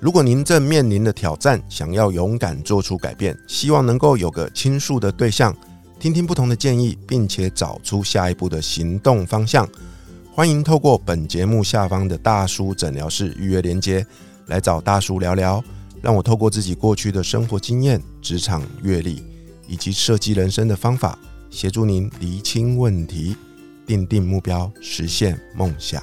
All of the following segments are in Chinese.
如果您正面临的挑战，想要勇敢做出改变，希望能够有个倾诉的对象，听听不同的建议，并且找出下一步的行动方向，欢迎透过本节目下方的大叔诊疗室预约连接，来找大叔聊聊。让我透过自己过去的生活经验、职场阅历以及设计人生的方法，协助您厘清问题，定定目标，实现梦想。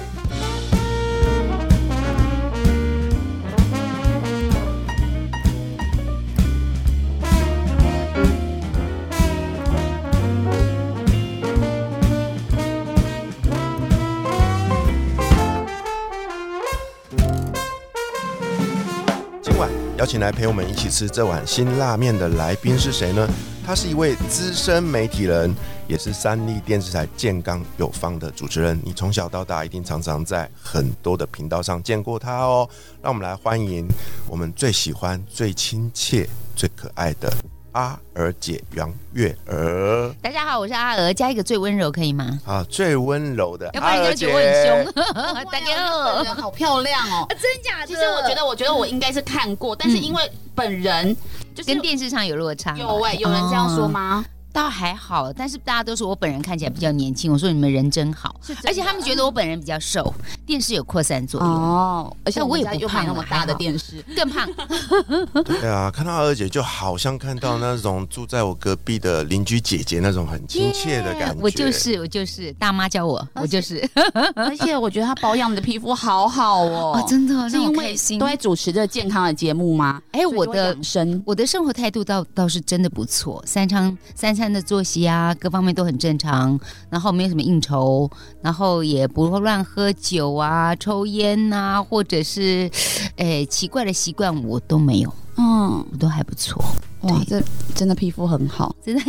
请来陪我们一起吃这碗辛辣面的来宾是谁呢？他是一位资深媒体人，也是三立电视台健康有方的主持人。你从小到大一定常常在很多的频道上见过他哦。让我们来欢迎我们最喜欢、最亲切、最可爱的阿娥姐杨月娥大家好，我是阿娥，加一个最温柔可以吗？啊，最温柔的要不阿娥姐。然人家觉得我很凶。大家好，人好漂亮哦！真假的？其实我觉得，我觉得我应该是看过，但是因为本人就是跟电视上有落差。有哎、有人这样说吗？倒还好，但是大家都说我本人看起来比较年轻。我说你们人真好，真而且他们觉得我本人比较瘦，电视有扩散作用，哦，而且我也不胖又买那么大的电视，更胖。对啊，看到二姐就好像看到那种住在我隔壁的邻居姐姐那种很亲切的感觉。我就是我就是大妈教我，我就是而且我觉得她保养的皮肤好好哦哦，真的是因为都在主持着健康的节目吗？哎我的所以都会养生我的生活态度倒倒是真的不错，三昌三餐的作息啊，各方面都很正常，然后没有什么应酬，然后也不会乱喝酒啊、抽烟呐、或者是，哎奇怪的习惯我都没有，嗯，我都还不错。哇，这真的皮肤很好，真的，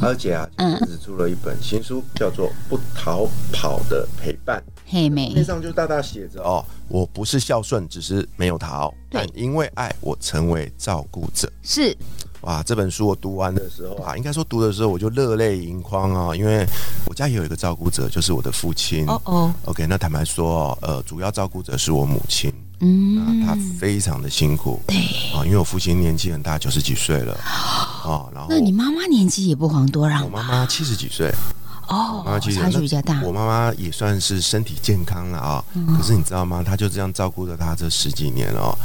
二姐啊，嗯只出了一本新书，叫做《不逃跑的陪伴》，嘿妹。面，上就大大写着哦，我不是孝顺，只是没有逃，对。但因为爱，我成为照顾者。是哇，这本书我读完的时候啊，应该说读的时候我就热泪盈眶啊，因为我家也有一个照顾者，就是我的父亲。哦哦，OK，那坦白说，呃，主要照顾者是我母亲，嗯那她非常的辛苦对。啊，因为我父亲年纪很大，九十几岁了啊，然后那你妈妈年纪也不遑多我让我？妈妈七十几岁，哦妈妈其实差距比较大我。妈妈也算是身体健康了啊、嗯可是你知道吗？她就这样照顾着她这十几年哦。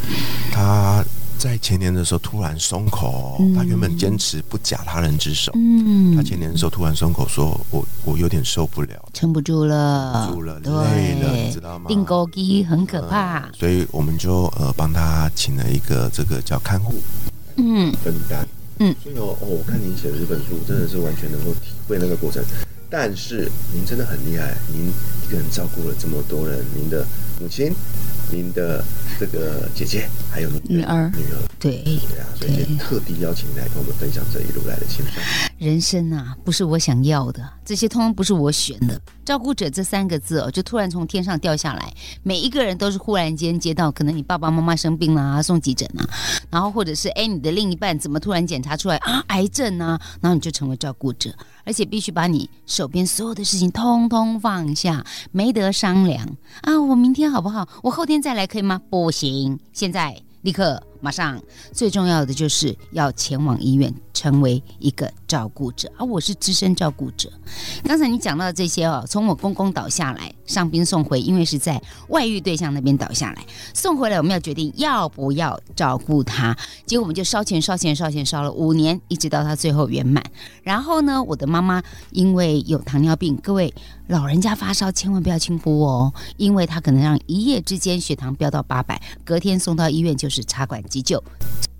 她在前年的时候突然松口、哦，她原本坚持不假他人之手，嗯他前年的时候突然松口说：“我我有点受不了，撑不住了，住了，累了，你知道吗？”定钩机很可怕呃。所以我们就呃帮他请了一个这个叫看护嗯，分担。嗯所以哦哦，我看您写的这本书，真的是完全能够体会那个过程。但是您真的很厉害，您一个人照顾了这么多人，您的母亲、您的这个姐姐，还有女儿。女儿，对，对啊，所以也特地邀请你来跟我们分享这一路来的心酸。人生啊，不是我想要的，这些通通不是我选的。照顾者这三个字哦，就突然从天上掉下来，每一个人都是忽然间接到，可能你爸爸妈妈生病啦、送急诊啊，然后或者是哎你的另一半怎么突然检查出来啊癌症啊，然后你就成为照顾者，而且必须把你手边所有的事情通通放下，没得商量啊。我明天好不好？我后天再来可以吗？不行，现在立刻马上。最重要的就是要前往医院，成为一个照顾者，而、我是资深照顾者。刚才你讲到的这些哦，从我公公倒下来，上宾送回，因为是在外遇对象那边倒下来，送回来我们要决定要不要照顾他。结果我们就烧钱烧钱烧钱烧了五年，一直到他最后圆满。然后呢，我的妈妈因为有糖尿病，各位老人家发烧千万不要轻忽哦，因为他可能让一夜之间血糖飙到八百，隔天送到医院就是插管急救，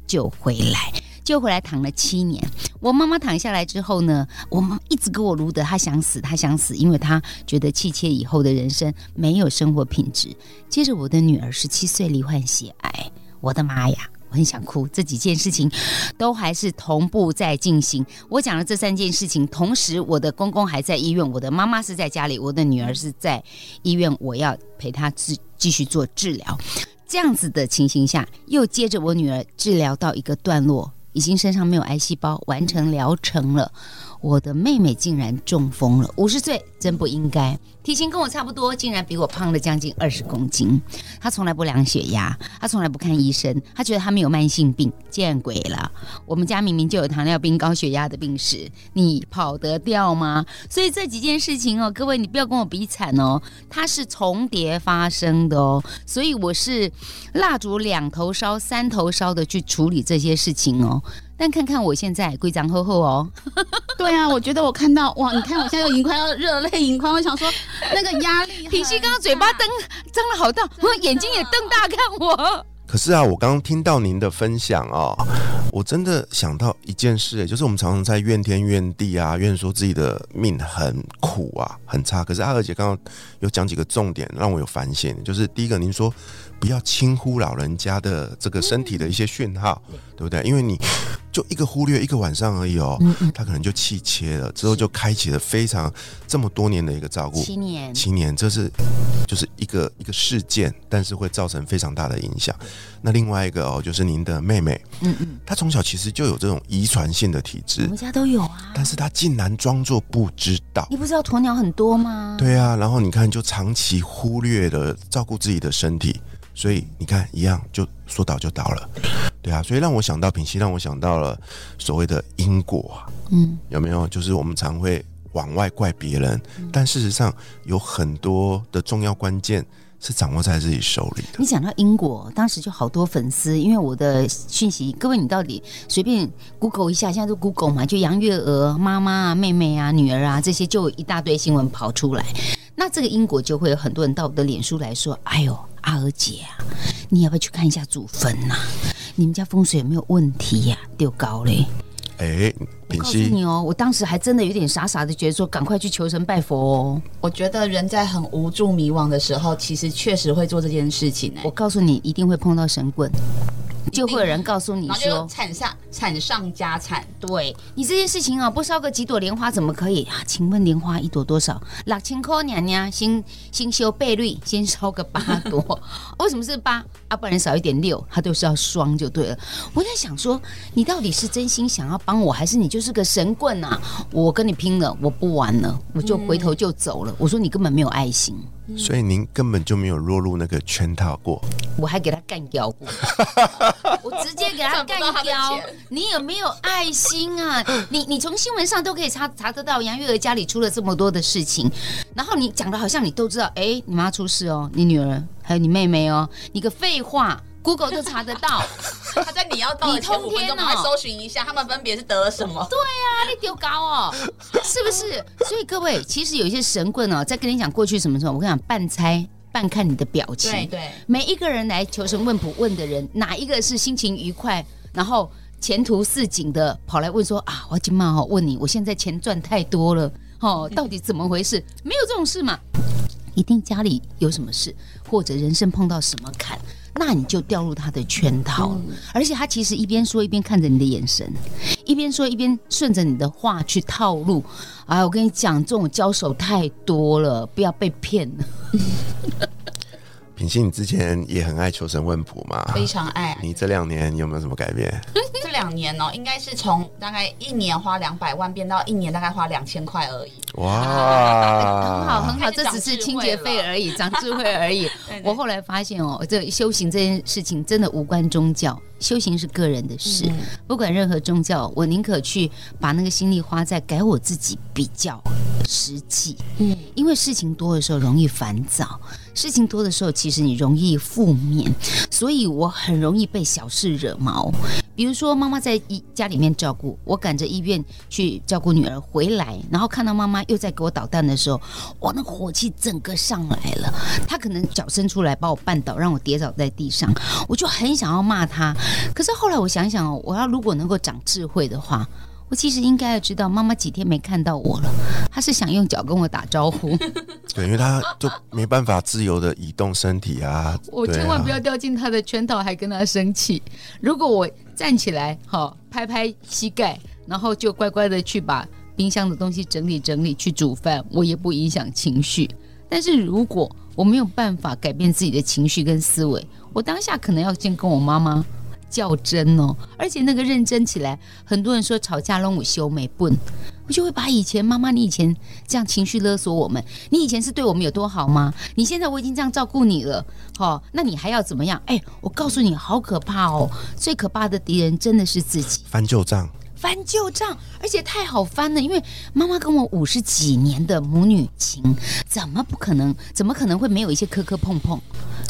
救回来。救回来躺了七年，我妈妈躺下来之后呢，我妈一直给我撸的，她想死，她想死，因为她觉得气切以后的人生没有生活品质。接着我的女儿十七岁罹患血癌，我的妈呀！我很想哭，这几件事情都还是同步在进行。我讲了这三件事情，同时我的公公还在医院，我的妈妈是在家里，我的女儿是在医院，我要陪她继继续做治疗。这样子的情形下，又接着我女儿治疗到一个段落，已经身上没有癌细胞，完成疗程了。我的妹妹竟然中风了，五十岁真不应该。体型跟我差不多，竟然比我胖了将近二十公斤。她从来不量血压，她从来不看医生，她觉得她没有慢性病，见鬼了！我们家明明就有糖尿病、高血压的病史，你跑得掉吗？所以这几件事情哦，各位你不要跟我比惨哦，它是重叠发生的哦。所以我是蜡烛两头烧、三头烧的去处理这些事情哦。但看看我现在规章厚厚哦，对啊，我觉得我看到哇，你看我现在已经快要热泪盈眶，我想说 那个压力，平西刚刚嘴巴瞪 张了好大，我眼睛也瞪大看我。可是啊，我刚刚听到您的分享哦，我真的想到一件事，就是我们常常在怨天怨地啊，怨说自己的命很苦啊，很差。可是阿娥姐刚刚有讲几个重点，让我有反省，就是第一个，您说。不要轻忽老人家的这个身体的一些讯号，对不对？因为你就一个忽略一个晚上而已哦，他可能就气切了，之后就开启了非常这么多年的一个照顾，七年，七年，这是就是一个一个事件，但是会造成非常大的影响。那另外一个哦，就是您的妹妹，嗯嗯，她从小其实就有这种遗传性的体质，我们家都有啊，但是她竟然装作不知道。你不知道鸵鸟很多吗？对啊，然后你看，就长期忽略了照顾自己的身体。所以你看，一样就说倒就倒了，对啊，所以让我想到品析，让我想到了所谓的因果啊，嗯，有没有？就是我们常会往外怪别人，但事实上有很多的重要关键是掌握在自己手里的。你讲到因果，当时就好多粉丝，因为我的讯息，各位你到底随便 Google 一下，现在都 Google 嘛，就杨月娥妈妈啊、妹妹啊、女儿啊这些，就一大堆新闻跑出来，那这个因果就会有很多人到我的脸书来说，哎呦。阿娥姐啊，你要不要去看一下祖坟呐？你们家风水有没有问题呀？丢高嘞！哎，我告诉你哦，我当时还真的有点傻傻的觉得说，赶快去求神拜佛哦。我觉得人在很无助迷惘的时候，其实确实会做这件事情。我告诉你，一定会碰到神棍。就会有人告诉你说，惨上惨上加惨。对你这件事情啊，不烧个几朵莲花怎么可以啊？请问莲花一朵多少？六千块娘娘，先先修倍率，先烧个八朵。为 什么是八？啊，不然少一点六，它都是要双就对了。我在想说，你到底是真心想要帮我，还是你就是个神棍啊？我跟你拼了，我不玩了，我就回头就走了。我说你根本没有爱心。所以您根本就没有落入那个圈套过，我还给他干掉过，我直接给他干掉。你有没有爱心啊？你你从新闻上都可以查查得到杨月娥家里出了这么多的事情，然后你讲的好像你都知道，哎，你妈出事哦，你女儿还有你妹妹哦，你个废话。Google 都查得到，他在你要到的前五分钟来搜寻一下，他们分别是得了什么？对啊，你丢高哦，是不是？所以各位，其实有一些神棍哦，在跟你讲过去什么时候，我跟你讲，半猜半看你的表情。对对，每一个人来求神问卜问的人，哪一个是心情愉快，然后前途似锦的跑来问说啊，我今嘛哦问你，我现在钱赚太多了，哦，到底怎么回事？没有这种事嘛，一定家里有什么事，或者人生碰到什么坎。那你就掉入他的圈套，而且他其实一边说一边看着你的眼神，一边说一边顺着你的话去套路。哎，我跟你讲，这种交手太多了，不要被骗了。品心，你之前也很爱求神问卜嘛？非常爱。你这两年有没有什么改变？这两年哦，应该是从大概一年花两百万变到一年大概花两千块而已。哇，很好很好，这只是清洁费而已，长智慧而已。我后来发现哦，这修行这件事情真的无关宗教。修行是个人的事，不管任何宗教，我宁可去把那个心力花在改我自己比较实际。嗯，因为事情多的时候容易烦躁，事情多的时候其实你容易负面，所以我很容易被小事惹毛。比如说，妈妈在医家里面照顾我，赶着医院去照顾女儿回来，然后看到妈妈又在给我捣蛋的时候，哇，那火气整个上来了。她可能脚伸出来把我绊倒，让我跌倒在地上，我就很想要骂她。可是后来我想想哦，我要如果能够长智慧的话。我其实应该要知道，妈妈几天没看到我了，她是想用脚跟我打招呼。对，因为她就没办法自由的移动身体啊。我千万不要掉进她的圈套，还跟她生气。如果我站起来，好拍拍膝盖，然后就乖乖的去把冰箱的东西整理整理，去煮饭，我也不影响情绪。但是如果我没有办法改变自己的情绪跟思维，我当下可能要先跟我妈妈。较真哦，而且那个认真起来，很多人说吵架让我修眉笨，我就会把以前妈妈你以前这样情绪勒索我们，你以前是对我们有多好吗？你现在我已经这样照顾你了，哦，那你还要怎么样？哎，我告诉你，好可怕哦！最可怕的敌人真的是自己。翻旧账，翻旧账，而且太好翻了，因为妈妈跟我五十几年的母女情，怎么不可能？怎么可能会没有一些磕磕碰碰？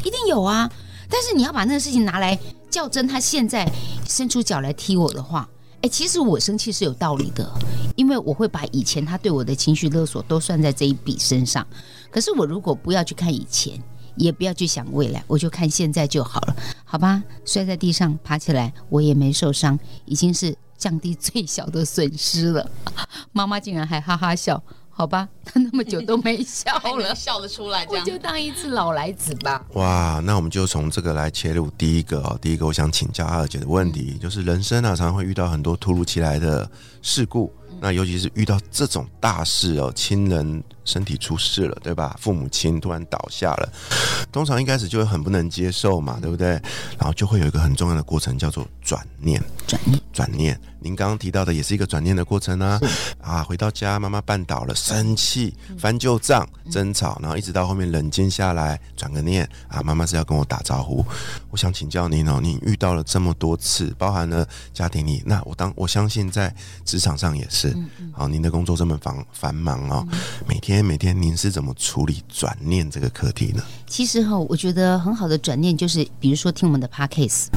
一定有啊！但是你要把那个事情拿来较真，他现在伸出脚来踢我的话，哎，其实我生气是有道理的，因为我会把以前他对我的情绪勒索都算在这一笔身上。可是我如果不要去看以前，也不要去想未来，我就看现在就好了，好吧？摔在地上爬起来，我也没受伤，已经是降低最小的损失了。妈妈竟然还哈哈笑。好吧，他那么久都没笑了，笑得出来，我就当一次老来子吧。哇，那我们就从这个来切入。第一个哦，第一个我想请教二姐的问题，就是人生啊，常常会遇到很多突如其来的事故，那尤其是遇到这种大事哦，亲人。身体出事了，对吧？父母亲突然倒下了，通常一开始就会很不能接受嘛，对不对？然后就会有一个很重要的过程，叫做转念。转念，转念。您刚刚提到的也是一个转念的过程啊。啊，回到家，妈妈绊倒了，生气，翻旧账，争吵，然后一直到后面冷静下来，转个念啊，妈妈是要跟我打招呼。我想请教您哦，您遇到了这么多次，包含了家庭里，那我当我相信在职场上也是。好，您的工作这么繁繁忙哦，每天。每天您是怎么处理转念这个课题呢？其实哈，我觉得很好的转念就是，比如说听我们的 podcast，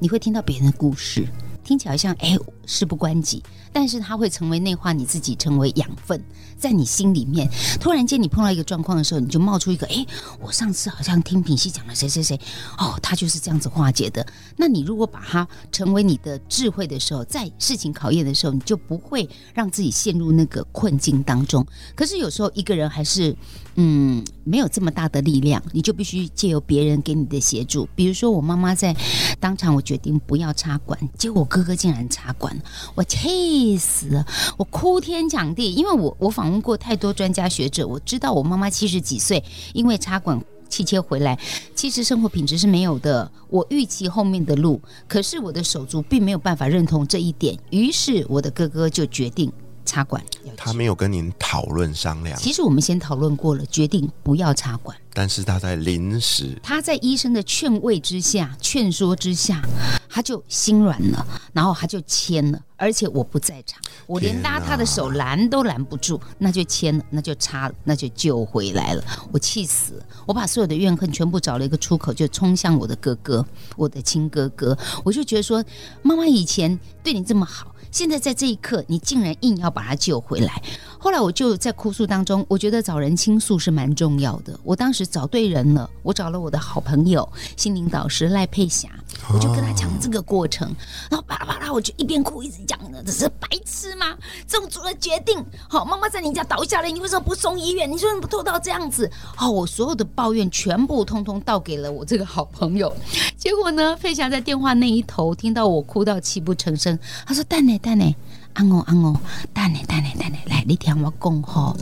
你会听到别人的故事，听起来像哎事不关己。但是它会成为内化你自己，成为养分，在你心里面。突然间你碰到一个状况的时候，你就冒出一个：哎，我上次好像听品熙讲了谁谁谁，哦，他就是这样子化解的。那你如果把它成为你的智慧的时候，在事情考验的时候，你就不会让自己陷入那个困境当中。可是有时候一个人还是嗯没有这么大的力量，你就必须借由别人给你的协助。比如说我妈妈在当场，我决定不要插管，结果哥哥竟然插管，我气。死了！我哭天抢地，因为我我访问过太多专家学者，我知道我妈妈七十几岁，因为插管气切回来，其实生活品质是没有的。我预期后面的路，可是我的手足并没有办法认同这一点，于是我的哥哥就决定插管。他没有跟您讨论商量，其实我们先讨论过了，决定不要插管。但是他在临时，他在医生的劝慰之下、劝说之下，他就心软了，然后他就签了。而且我不在场，我连拉他的手拦都拦不住，那就签了，那就插了，那就救回来了。我气死了，我把所有的怨恨全部找了一个出口，就冲向我的哥哥，我的亲哥哥。我就觉得说，妈妈以前对你这么好。现在在这一刻，你竟然硬要把他救回来。后来我就在哭诉当中，我觉得找人倾诉是蛮重要的。我当时找对人了，我找了我的好朋友心灵导师赖佩霞，我就跟他讲这个过程，然后巴拉巴拉，我就一边哭一直讲呢，这是白痴吗？这种做了决定，好，妈妈在你家倒下来，你为什么不送医院？你说你不拖到这样子？哦，我所有的抱怨全部通通倒给了我这个好朋友。结果呢，佩霞在电话那一头听到我哭到泣不成声，她说：“蛋呢？”蛋呢？安哦安哦，蛋呢蛋呢蛋呢，来，你听我讲吼。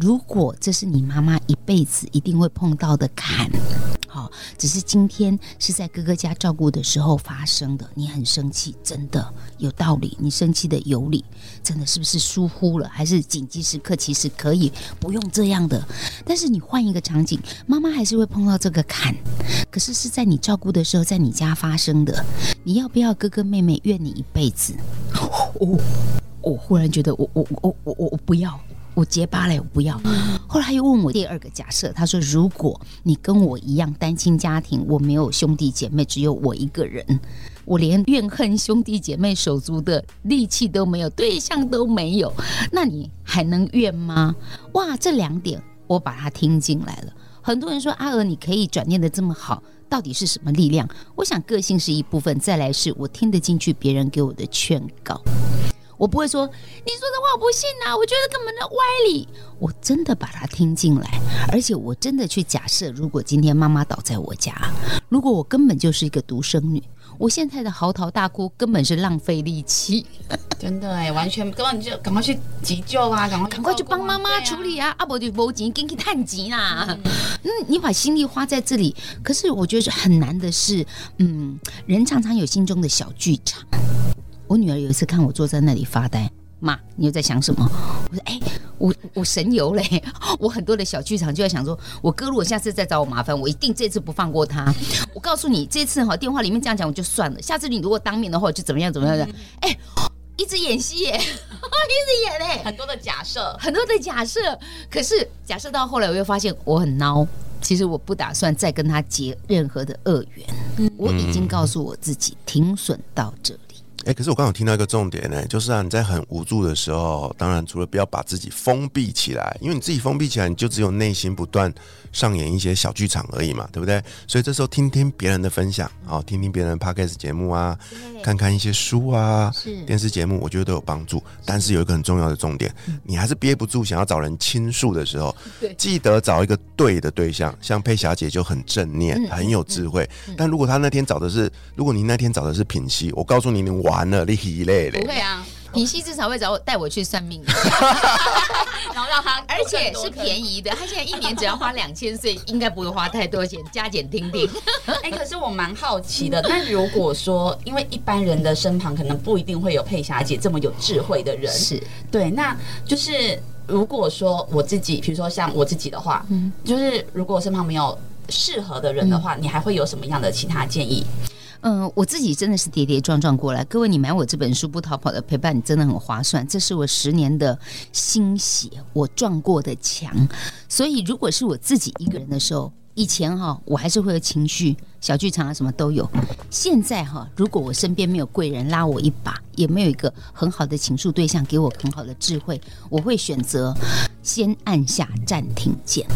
如果这是你妈妈一辈子一定会碰到的坎，好，只是今天是在哥哥家照顾的时候发生的。你很生气，真的有道理。你生气的有理，真的是不是疏忽了？还是紧急时刻其实可以不用这样的？但是你换一个场景，妈妈还是会碰到这个坎。可是是在你照顾的时候，在你家发生的。你要不要哥哥妹妹怨你一辈子？哦，我忽然觉得我我我我我我不要，我结巴了，我不要。后来又问我第二个假设，他说：如果你跟我一样单亲家庭，我没有兄弟姐妹，只有我一个人，我连怨恨兄弟姐妹手足的力气都没有，对象都没有，那你还能怨吗？哇，这两点我把它听进来了。很多人说阿娥，你可以转念的这么好。到底是什么力量？我想个性是一部分，再来是我听得进去别人给我的劝告。我不会说你说的话我不信啊，我觉得根本的歪理。我真的把它听进来，而且我真的去假设，如果今天妈妈倒在我家，如果我根本就是一个独生女，我现在的嚎啕大哭根本是浪费力气。真的哎，完全根本就赶快去急救啊，赶快赶快去帮妈妈处理啊！阿伯就无钱，给你探急啦。嗯，你把心力花在这里，可是我觉得很难的是，嗯，人常常有心中的小剧场。我女儿有一次看我坐在那里发呆，妈，你又在想什么？我说，哎，我我神游嘞，我很多的小剧场就在想说，我哥如果下次再找我麻烦，我一定这次不放过他。我告诉你，这次哈电话里面这样讲我就算了，下次你如果当面的话，就怎么样怎么样的，哎。一直演戏耶，一直演嘞，很多的假设，很多的假设。可是假设到后来，我又发现我很孬。其实我不打算再跟他结任何的恶缘，我已经告诉我自己停损到这里。哎，可是我刚好听到一个重点呢，就是啊，你在很无助的时候，当然除了不要把自己封闭起来，因为你自己封闭起来，你就只有内心不断上演一些小剧场而已嘛，对不对？所以这时候听听别人的分享啊，听听别人的 podcast 节目啊，看看一些书啊，电视节目，我觉得都有帮助。但是有一个很重要的重点，你还是憋不住想要找人倾诉的时候，记得找一个对的对象，像佩霞姐就很正念，很有智慧。但如果她那天找的是，如果你那天找的是品熙，我告诉你，你玩。完了，你一累嘞。不会啊，品熙至少会找我带我去算命，然后让他，而且是便宜的。他现在一年只要花两千岁，应该不会花太多钱，加减听听。哎，可是我蛮好奇的，那如果说，因为一般人的身旁可能不一定会有佩霞姐这么有智慧的人，是对。那就是如果说我自己，比如说像我自己的话，嗯，就是如果我身旁没有适合的人的话，你还会有什么样的其他建议？嗯，我自己真的是跌跌撞撞过来。各位，你买我这本书不逃跑的陪伴，你真的很划算。这是我十年的心血，我撞过的墙。所以，如果是我自己一个人的时候，以前哈，我还是会有情绪、小剧场啊，什么都有。现在哈，如果我身边没有贵人拉我一把，也没有一个很好的倾诉对象给我很好的智慧，我会选择先按下暂停键。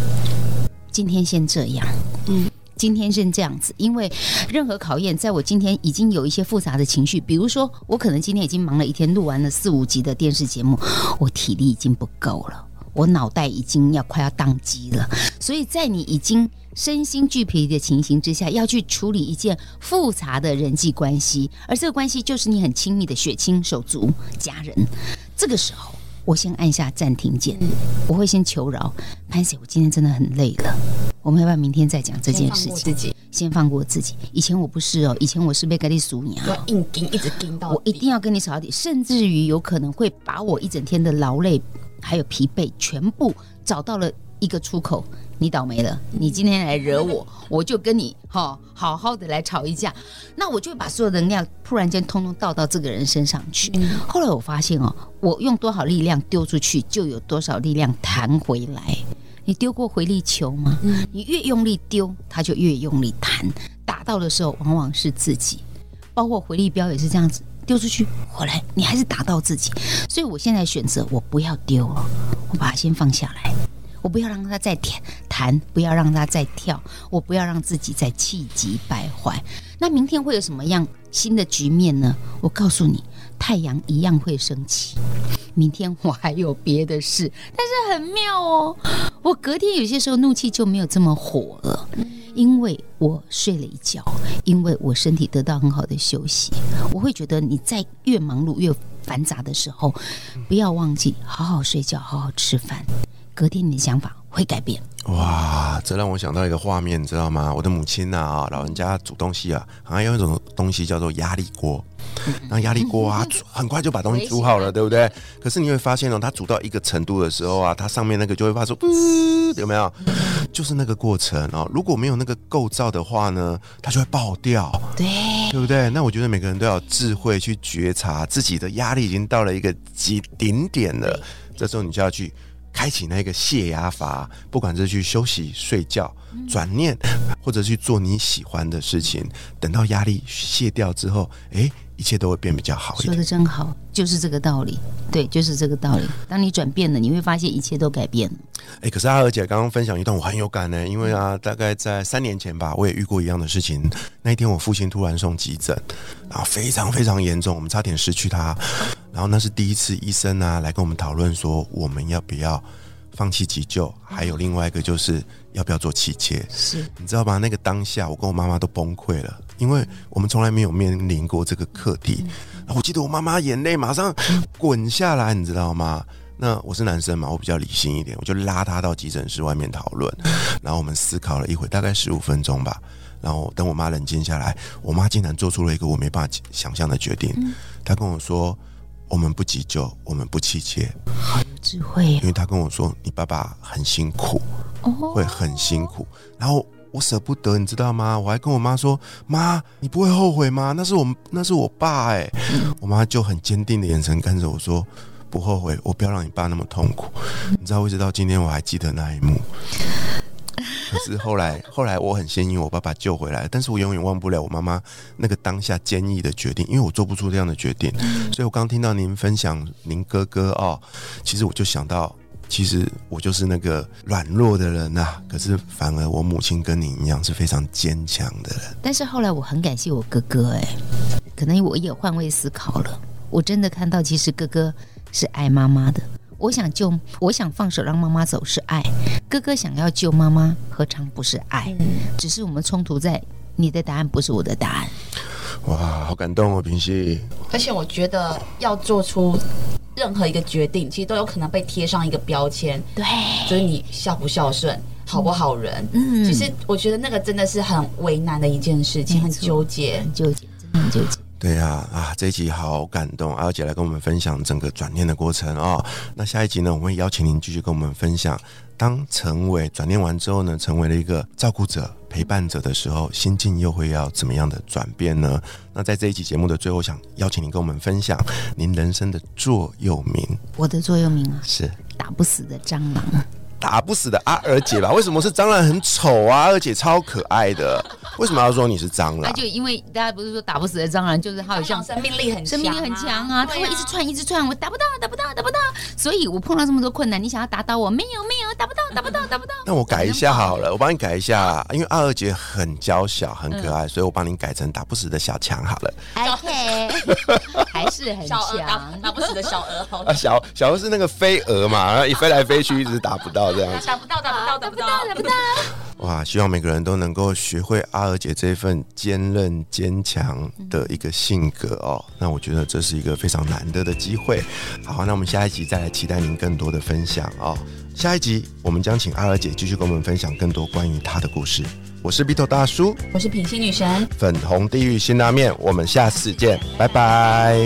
今天先这样，嗯。今天是这样子，因为任何考验，在我今天已经有一些复杂的情绪，比如说，我可能今天已经忙了一天，录完了四五集的电视节目，我体力已经不够了，我脑袋已经要快要宕机了。所以在你已经身心俱疲的情形之下，要去处理一件复杂的人际关系，而这个关系就是你很亲密的血亲手足家人，这个时候。我先按下暂停键，我会先求饶，潘 Sir，我今天真的很累了，我们要不要明天再讲这件事情？自己先放过自己。以前我不是哦，以前我是被格力数你啊，硬盯一直盯到，我一定要跟你吵到底，甚至于有可能会把我一整天的劳累还有疲惫全部找到了一个出口。你倒霉了，你今天来惹我，我就跟你哈好好的来吵一架，那我就把所有能量突然间通通倒到这个人身上去。后来我发现哦，我用多少力量丢出去，就有多少力量弹回来。你丢过回力球吗？你越用力丢，它就越用力弹。打到的时候，往往是自己。包括回力镖也是这样子，丢出去回来，你还是打到自己。所以我现在选择，我不要丢了，我把它先放下来。我不要让他再弹弹，不要让他再跳，我不要让自己再气急败坏。那明天会有什么样新的局面呢？我告诉你，太阳一样会升起。明天我还有别的事，但是很妙哦。我隔天有些时候怒气就没有这么火了，因为我睡了一觉，因为我身体得到很好的休息。我会觉得你在越忙碌越繁杂的时候，不要忘记好好睡觉，好好吃饭。隔天你的想法会改变。哇，这让我想到一个画面，你知道吗？我的母亲呐，老人家煮东西啊，好像有一种东西叫做压力锅。那压力锅啊，很快就把东西煮好了，对不对？可是你会发现哦，它煮到一个程度的时候啊，它上面那个就会发出“有没有？就是那个过程哦。如果没有那个构造的话呢，它就会爆掉。对，对不对？那我觉得每个人都要智慧去觉察自己的压力已经到了一个极顶点了，这时候你就要去。开启那个泄压阀，不管是去休息、睡觉、转念，或者去做你喜欢的事情，等到压力卸掉之后，哎，一切都会变比较好。说的真好，就是这个道理。对，就是这个道理。当你转变了，你会发现一切都改变了。哎，可是阿娥姐刚刚分享一段，我很有感呢。因为啊，大概在三年前吧，我也遇过一样的事情。那一天，我父亲突然送急诊，然后非常非常严重，我们差点失去他。然后那是第一次医生啊来跟我们讨论说我们要不要放弃急救，还有另外一个就是要不要做气切。是你知道吗？那个当下，我跟我妈妈都崩溃了，因为我们从来没有面临过这个课题。然后我记得我妈妈眼泪马上滚下来，你知道吗？那我是男生嘛，我比较理性一点，我就拉她到急诊室外面讨论。然后我们思考了一会，大概十五分钟吧。然后等我妈冷静下来，我妈竟然做出了一个我没办法想象的决定。她跟我说：“我们不急救，我们不气切，好有智慧因为他跟我说你爸爸很辛苦。”哦，会很辛苦。然后我舍不得，你知道吗？我还跟我妈说：“妈，你不会后悔吗？那是我们，那是我爸。”哎，我妈就很坚定的眼神看着我说：“不后悔，我不要让你爸那么痛苦。”你知道，一直到今天我还记得那一幕。可是后来，后来我很幸运，我爸爸救回来，但是我永远忘不了我妈妈那个当下坚毅的决定，因为我做不出这样的决定。所以我刚听到您分享您哥哥哦，其实我就想到。其实我就是那个软弱的人呐、可是反而我母亲跟你一样是非常坚强的人。但是后来我很感谢我哥哥，哎，可能我也换位思考了。我真的看到，其实哥哥是爱妈妈的。我想救，我想放手让妈妈走是爱；哥哥想要救妈妈，何尝不是爱？只是我们冲突在你的答案不是我的答案。哇，好感动哦，平西。而且我觉得要做出任何一个决定，其实都有可能被贴上一个标签，对，就是你孝不孝顺，好不好人。嗯其实我觉得那个真的是很为难的一件事情，很纠结。很纠结，真的很纠结。对呀、啊，这一集好感动，阿姐来跟我们分享整个转念的过程哦。那下一集呢，我们会邀请您继续跟我们分享，当成为转念完之后呢，成为了一个照顾者、陪伴者的时候，心境又会要怎么样的转变呢？那在这一集节目的最后，想邀请您跟我们分享您人生的座右铭我的座右铭啊，是。打不死的蟑螂。打不死的阿二姐吧？为什么是蟑螂很丑啊？二姐超可爱的，为什么要说你是蟑螂那螂？就因为大家不是说打不死的蟑螂，就是它好像生命力很生命力很强啊，它对会一直窜，一直窜，我打不到，打不到，打不到。所以我碰到这么多困难，你想要打倒我，没有，没有，打不到，打不到，打不到。那我改一下好了，我帮你改一下，因为阿二姐很娇小、很可爱，所以我帮你改成打不死的小强好了。OK，还是很小鹅打强。打不死的小鹅，好啊，小小鹅是那个飞蛾嘛，然后一飞来飞去，一直打不到这样子。打不到，打不到，打不到，打不到。哇，希望每个人都能够学会阿娥姐这份坚韧坚强的一个性格哦。那我觉得这是一个非常难得的机会。好，那我们下一集再来期待您更多的分享哦。下一集我们将请阿娥姐继续跟我们分享更多关于她的故事。我是 Bito 大叔，我是品心女神。粉红地狱辛拉面，我们下次见，拜拜。